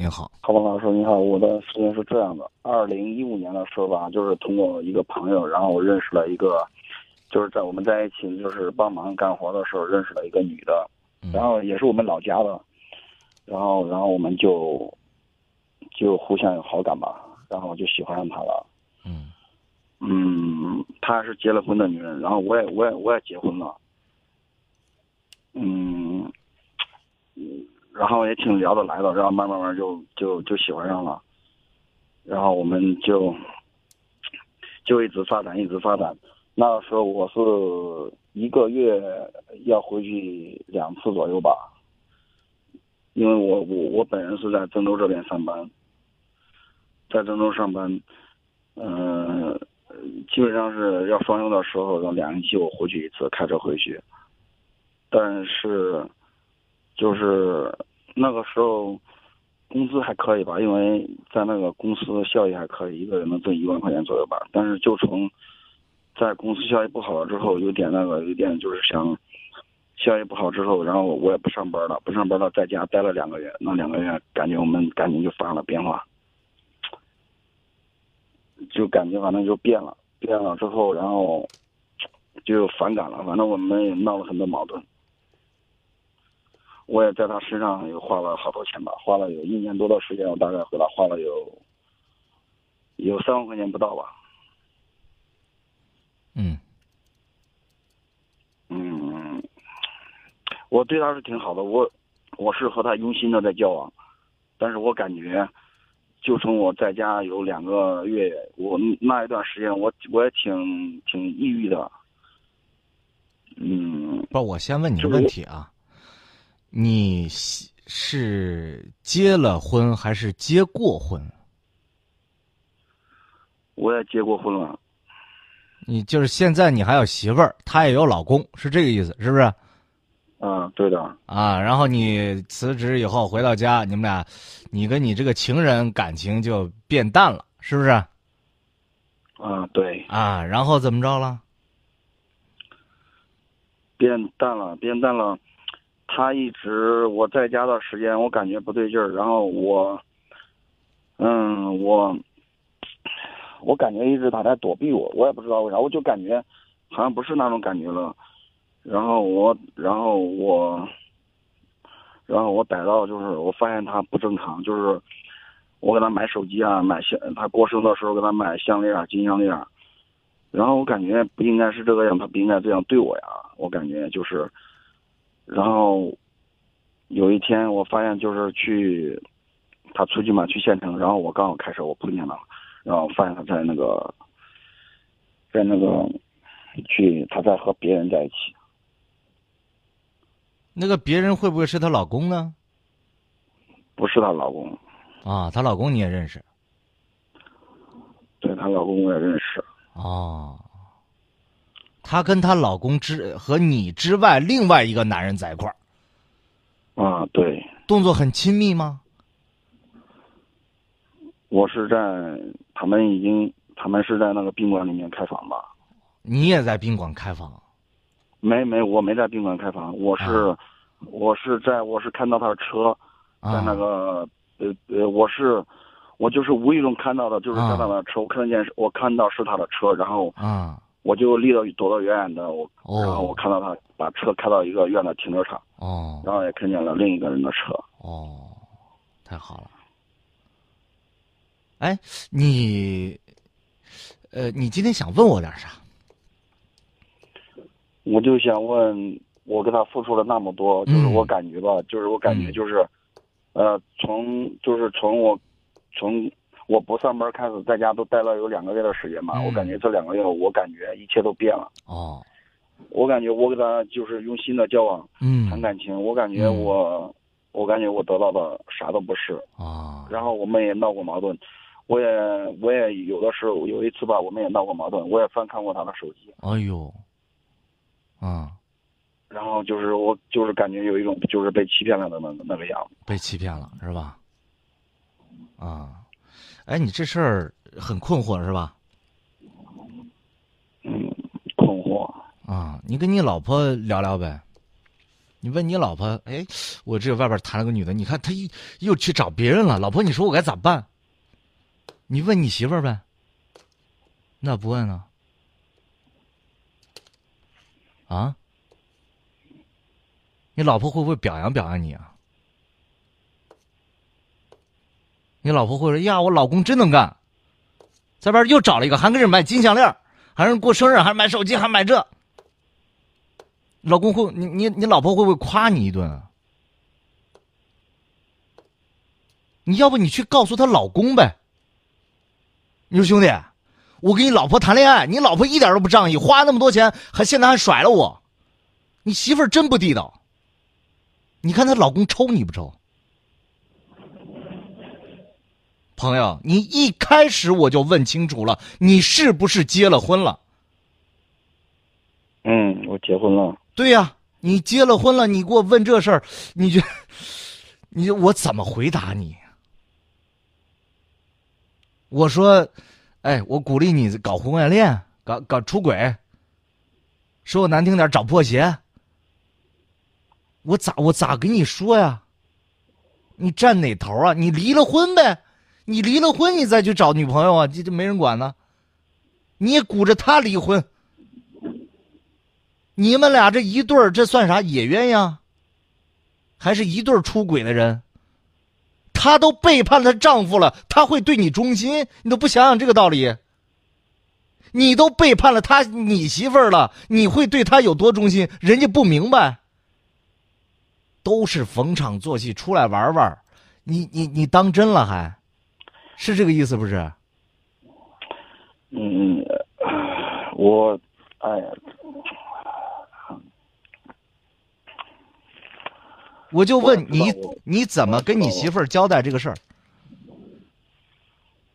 您好，郝峰老师你好，我的事情是这样的，二零一五年的时候吧，就是通过一个朋友，然后我认识了一个，就是在我们在一起就是帮忙干活的时候认识了一个女的，然后也是我们老家的，然后然后我们就就互相有好感吧，然后我就喜欢上她了。嗯。嗯，她是结了婚的女人，然后我也我也我也结婚了。嗯，嗯，然后也挺聊得来的，然后慢慢慢就就就喜欢上了，然后我们就就一直发展，一直发展。那个时候我是一个月要回去两次左右吧，因为我我我本人是在郑州这边上班，在郑州上班，嗯、基本上是要双休的时候，让两星期我回去一次，开车回去。但是，就是那个时候工资还可以吧，因为在那个公司效益还可以，一个人能挣一万块钱左右吧。但是就从在公司效益不好了之后，有点那个，有点就是想效益不好之后，然后我也不上班了，不上班了，在家待了两个月，那两个月感觉我们感情就发生了变化，就感觉反正就变了，变了之后，然后就反感了，反正我们也闹了很多矛盾。我也在他身上又花了好多钱吧，花了有一年多的时间，我大概回来花了有有三万块钱不到吧。嗯嗯，我对他是挺好的，我我是和他用心的在交往，但是我感觉，就从我在家有两个月，我那一段时间我我也挺挺抑郁的。嗯，不，我先问你个问题啊，你是是结了婚还是结过婚？我也结过婚了。你就是现在你还有媳妇儿，她也有老公，是这个意思，是不是？嗯，对的。啊，然后你辞职以后回到家，你们俩，你跟你这个情人感情就变淡了，是不是？嗯，对，啊，然后怎么着了？变淡了，变淡了。他一直我在家的时间，我感觉不对劲儿，然后我，嗯，我，我感觉一直他在躲避我，我也不知道为啥，我就感觉好像不是那种感觉了。然后我，然后我，然后我逮到就是我发现他不正常，就是我给他买手机啊，买项，他过生的时候给他买项链啊，金项链。啊然后我感觉不应该是这个样，他不应该这样对我呀。我感觉就是，然后有一天我发现就是去他出去嘛，去县城，然后我刚好开车，我碰见了，然后发现他在那个在那个去他在和别人在一起。那个别人会不会是她老公呢？不是她老公，啊，她老公你也认识？对她老公我也认识。哦，她跟她老公之和你之外另外一个男人在一块儿，啊，对，动作很亲密吗？我是在他们已经他们是在那个宾馆里面开房吧？你也在宾馆开房？没没，我没在宾馆开房，我是、我是在我是看到他的车在啊那个呃呃，我是我就是无意中看到的，就是啊。在他的车，我看见我看到是他的车，然后啊我就离得躲得远远的，我、哦然后我看到他把车开到一个院的停车场，哦然后也看见了另一个人的车。哦，太好了。哎，你，呃，你今天想问我点啥？我就想问，我给他付出了那么多，就是嗯我感觉吧，就是我感觉嗯就是，呃，从就是从我从我不上班开始，在家都待了有两个月的时间吧，嗯我感觉这两个月我感觉一切都变了，哦，我感觉我跟他就是用心的交往嗯，谈感情，我感觉嗯我、我感觉我得到的啥都不是，啊，然后我们也闹过矛盾。我也我也有的时候有一次吧，我们也闹过矛盾，我也翻看过他的手机，哎呦，啊，然后就是我就是感觉有一种就是被欺骗了的那个那个样子。被欺骗了是吧？啊，哎，你这事儿很困惑是吧？嗯，困惑。啊，你跟你老婆聊聊呗。你问你老婆，哎，我这外边谈了个女的，你看她又又去找别人了，老婆，你说我该咋办？你问你媳妇儿呗。那不问呢？啊？你老婆会不会表扬表扬你啊？你老婆会说：“呀，我老公真能干，在外边又找了一个，还给人买金项链，还是过生日，还买手机，还买这。”老公会，你你你老婆会不会夸你一顿啊？你要不你去告诉她老公呗？你说兄弟，我跟你老婆谈恋爱，你老婆一点都不仗义，花那么多钱，还现在还甩了我，你媳妇儿真不地道。你看她老公抽你不抽？朋友，你一开始我就问清楚了，你是不是结了婚了？嗯，我结婚了。对呀，你结了婚了，你给我问这事儿，你觉，你我怎么回答你？我说，哎，我鼓励你搞婚外恋，搞搞出轨，说我难听点找破鞋。我咋我咋跟你说呀？你站哪头啊？你离了婚呗？你离了婚，你再去找女朋友啊？这这没人管呢。你也鼓着他离婚，你们俩这一对儿，这算啥野鸳鸯？还是一对出轨的人？她都背叛了丈夫了，她会对你忠心？你都不想想这个道理？你都背叛了他，你媳妇儿了，你会对他有多忠心？人家不明白，都是逢场作戏，出来玩玩，你你你当真了还？是这个意思不是？嗯，我，哎呀，我就问你你怎么跟你媳妇儿交代这个事儿？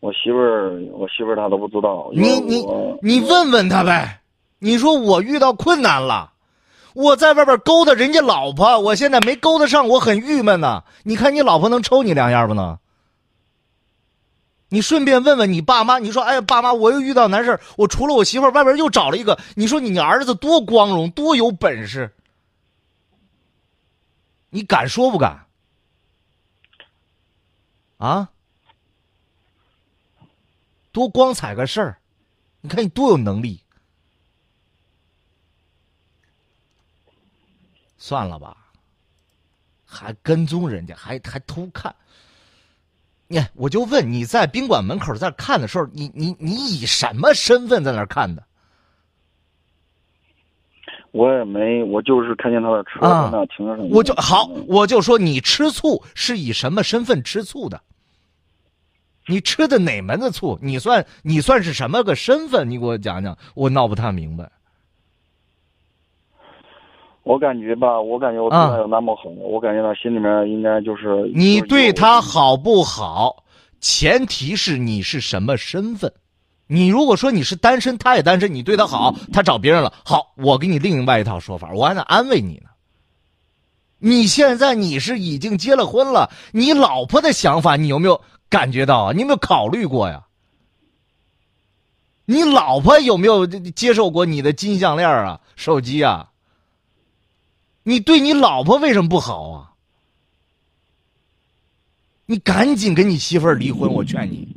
我媳妇儿，我媳妇儿她都不知道。你你你问问他呗。你说我遇到困难了，我在外边勾搭人家老婆，我现在没勾搭上，我很郁闷呢。你看你老婆能抽你两下不能？你顺便问问你爸妈，你说，哎呀，爸妈，我又遇到难事我除了我媳妇儿，外边又找了一个。你说你你儿子多光荣，多有本事，你敢说不敢？啊？多光彩个事儿，你看你多有能力。算了吧，还跟踪人家，还还偷看。你看，我就问你在宾馆门口在看的时候，你你你以什么身份在那儿看的？我也没，我就是看见他的车啊在那停着呢。我就好，我就说你吃醋是以什么身份吃醋的？你吃的哪门子醋？你算你算是什么个身份？你给我讲讲，我闹不太明白。我感觉吧，我感觉我对他有那么好，我感觉他心里面应该就是啊你对他好不好，前提是你是什么身份。你如果说你是单身，他也单身，你对他好，他找别人了，好，我给你另外一套说法，我还得安慰你呢。你现在你是已经结了婚了，你老婆的想法你有没有感觉到啊？你有没有考虑过呀？你老婆有没有接受过你的金项链啊、手机啊？你对你老婆为什么不好啊？你赶紧跟你媳妇儿离婚，我劝你。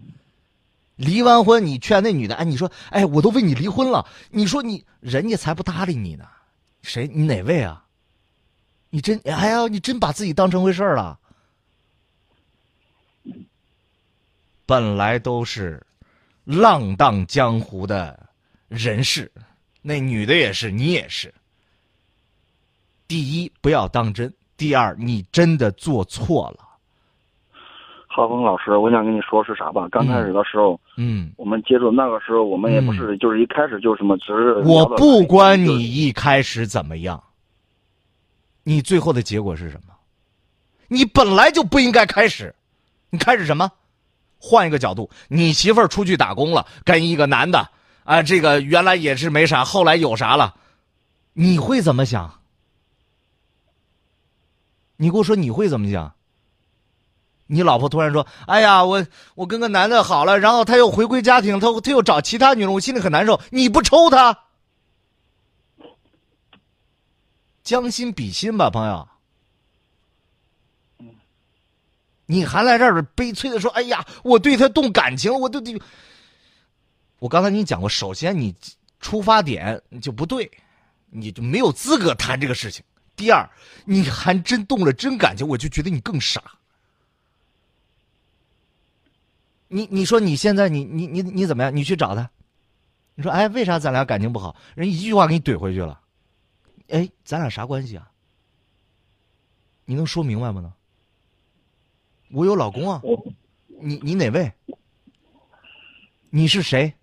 离完婚，你劝那女的，哎，你说，哎，我都为你离婚了，你说你人家才不搭理你呢，谁？你哪位啊？你真，哎呀，你真把自己当成回事儿了。本来都是浪荡江湖的人士，那女的也是，你也是。第一，不要当真；第二，你真的做错了。浩峰老师，我想跟你说是啥吧？刚开始的时候，嗯，我们接触那个时候，我们也不是就是一开始就什么，只是我不管你一开始怎么样，你最后的结果是什么？你本来就不应该开始，你开始什么？换一个角度，你媳妇儿出去打工了，跟一个男的啊，这个原来也是没啥，后来有啥了，你会怎么想？你给我说你会怎么想？你老婆突然说：“哎呀，我我跟个男的好了，然后他又回归家庭，他他又找其他女人，我心里很难受。”你不抽他？将心比心吧，朋友。你还来这儿悲催的说：“哎呀，我对他动感情了，我都……我刚才跟你讲过，首先你出发点就不对，你就没有资格谈这个事情。第二，你还真动了真感情，我就觉得你更傻。你你说你现在你你你你怎么样？你去找他，你说哎，为啥咱俩感情不好？人一句话给你怼回去了。哎，咱俩啥关系啊？你能说明白吗？呢？我有老公啊，你你哪位？你是谁？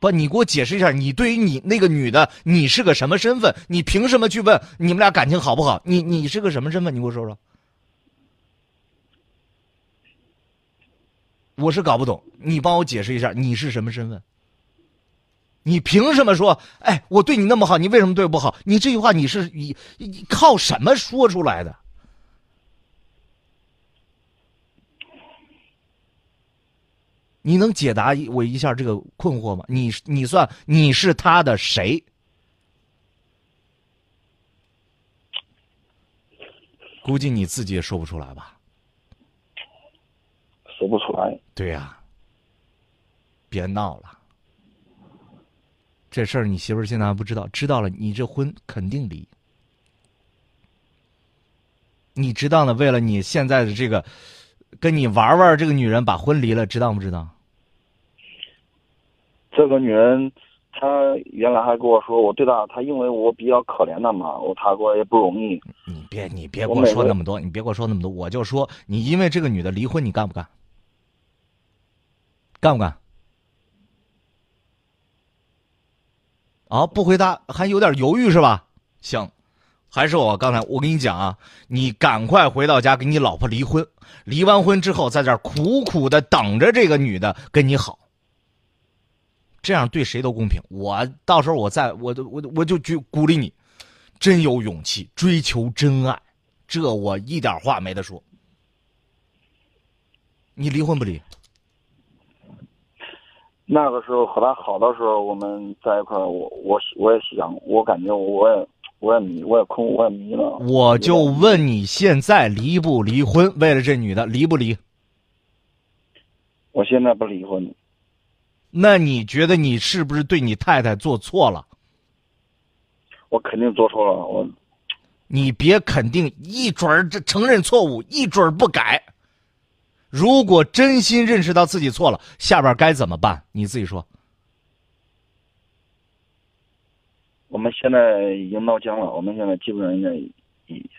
不，你给我解释一下，你对于你那个女的，你是个什么身份？你凭什么去问你们俩感情好不好？你你是个什么身份？你给我说说。我是搞不懂，你帮我解释一下，你是什么身份？你凭什么说？哎，我对你那么好，你为什么对我不好？你这句话你是你你靠什么说出来的？你能解答我一下这个困惑吗？你你算你是他的谁？估计你自己也说不出来吧？说不出来。对呀，别闹了。这事儿你媳妇儿现在还不知道，知道了你这婚肯定离。你知道呢？为了你现在的这个，跟你玩玩这个女人把婚离了，知道不知道？这个女人，她原来还跟我说，我对她，她因为我比较可怜她嘛，我她给我也不容易。你别，你别跟我说那么多，你别跟我说那么多，我就说你因为这个女的离婚，你干不干？干不干？啊，不回答，还有点犹豫是吧？行，还是我刚才我跟你讲啊，你赶快回到家跟你老婆离婚，离完婚之后，在这儿苦苦的等着这个女的跟你好。这样对谁都公平。我到时候我再我我我就去鼓励你，真有勇气追求真爱，这我一点话没得说。你离婚不离？那个时候和他好的时候，我们在一块儿，我我我也想，我感觉我也我也迷，我也空，我也迷了。我就问你现在离不离婚？为了这女的，离不离？我现在不离婚。那你觉得你是不是对你太太做错了？我肯定做错了，我。你别肯定一准儿这承认错误，一准儿不改。如果真心认识到自己错了，下边该怎么办？你自己说。我们现在已经闹僵了，我们现在基本上应该已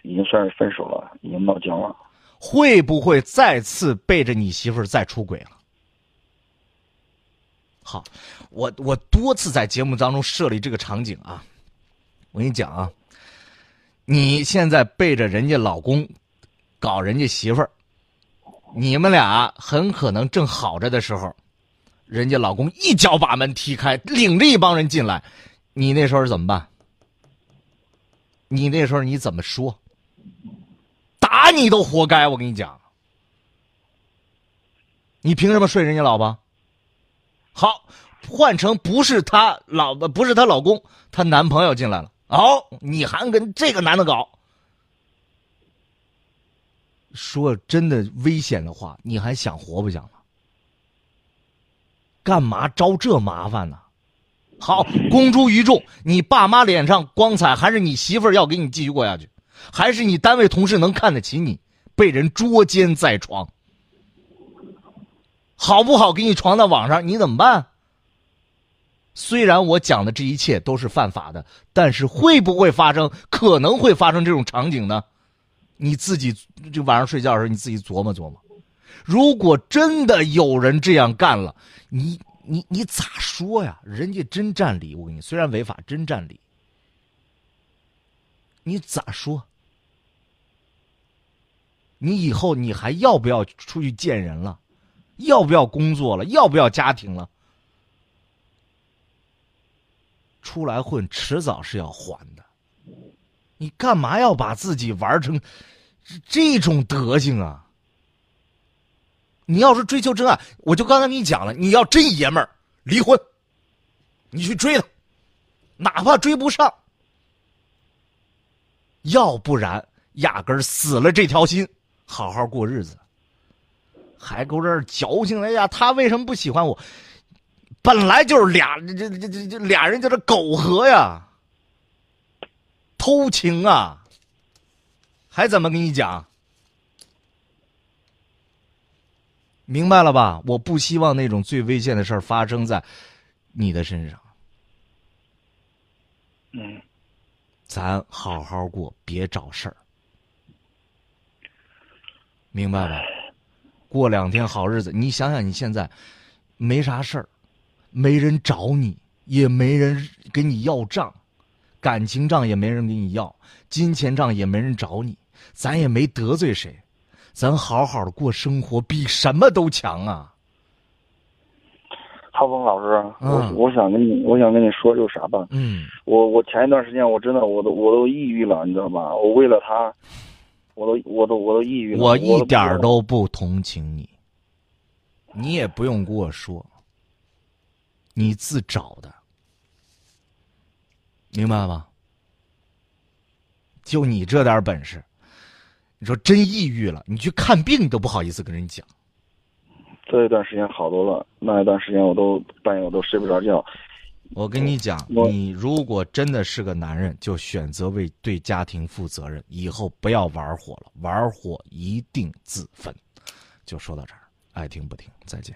已经算是分手了，已经闹僵了。会不会再次背着你媳妇儿再出轨了？好，我我多次在节目当中设立这个场景啊，我跟你讲啊，你现在背着人家老公搞人家媳妇儿，你们俩很可能正好着的时候，人家老公一脚把门踢开，领着一帮人进来，你那时候怎么办？你那时候你怎么说？打你都活该！我跟你讲，你凭什么睡人家老婆？好，换成不是她老婆，不是她老公，她男朋友进来了。哦，你还跟这个男的搞？说真的危险的话，你还想活不想了？干嘛招这麻烦呢？好，公诸于众，你爸妈脸上光彩，还是你媳妇儿要给你继续过下去？还是你单位同事能看得起你？被人捉奸在床？好不好？给你传到网上，你怎么办？虽然我讲的这一切都是犯法的，但是会不会发生？可能会发生这种场景呢？你自己就晚上睡觉的时候，你自己琢磨琢磨。如果真的有人这样干了，你你你咋说呀？人家真占理，我跟你虽然违法，真占理。你咋说？你以后你还要不要出去见人了？要不要工作了？要不要家庭了？出来混，迟早是要还的。你干嘛要把自己玩成这种德行啊？你要是追求真爱，我就刚才跟你讲了，你要真爷们儿，离婚，你去追他，哪怕追不上，要不然压根儿死了这条心，好好过日子。还搁这儿矫情，哎呀，他为什么不喜欢我？本来就是俩这这这这俩人就这苟合呀，偷情啊，还怎么跟你讲？明白了吧？我不希望那种最危险的事儿发生在你的身上。嗯，咱好好过，别找事儿，明白吧？过两天好日子，你想想，你现在没啥事儿，没人找你，也没人给你要账，感情账也没人给你要，金钱账也没人找你，咱也没得罪谁，咱好好的过生活，比什么都强啊！浩峰老师，嗯我我想跟你，我想跟你说就是啥吧？嗯，我我前一段时间我真的我都我都抑郁了，你知道吧？我为了他，我都我都我都抑郁了。我我一点儿都不同情你，你也不用跟我说，你自找的，明白吗？就你这点本事，你说真抑郁了，你去看病都不好意思跟人讲。这一段时间好多了，那一段时间我都半夜我都睡不着觉。我跟你讲，你如果真的是个男人，就选择为对家庭负责任，以后不要玩火了，玩火一定自焚。就说到这儿，爱听不听，再见。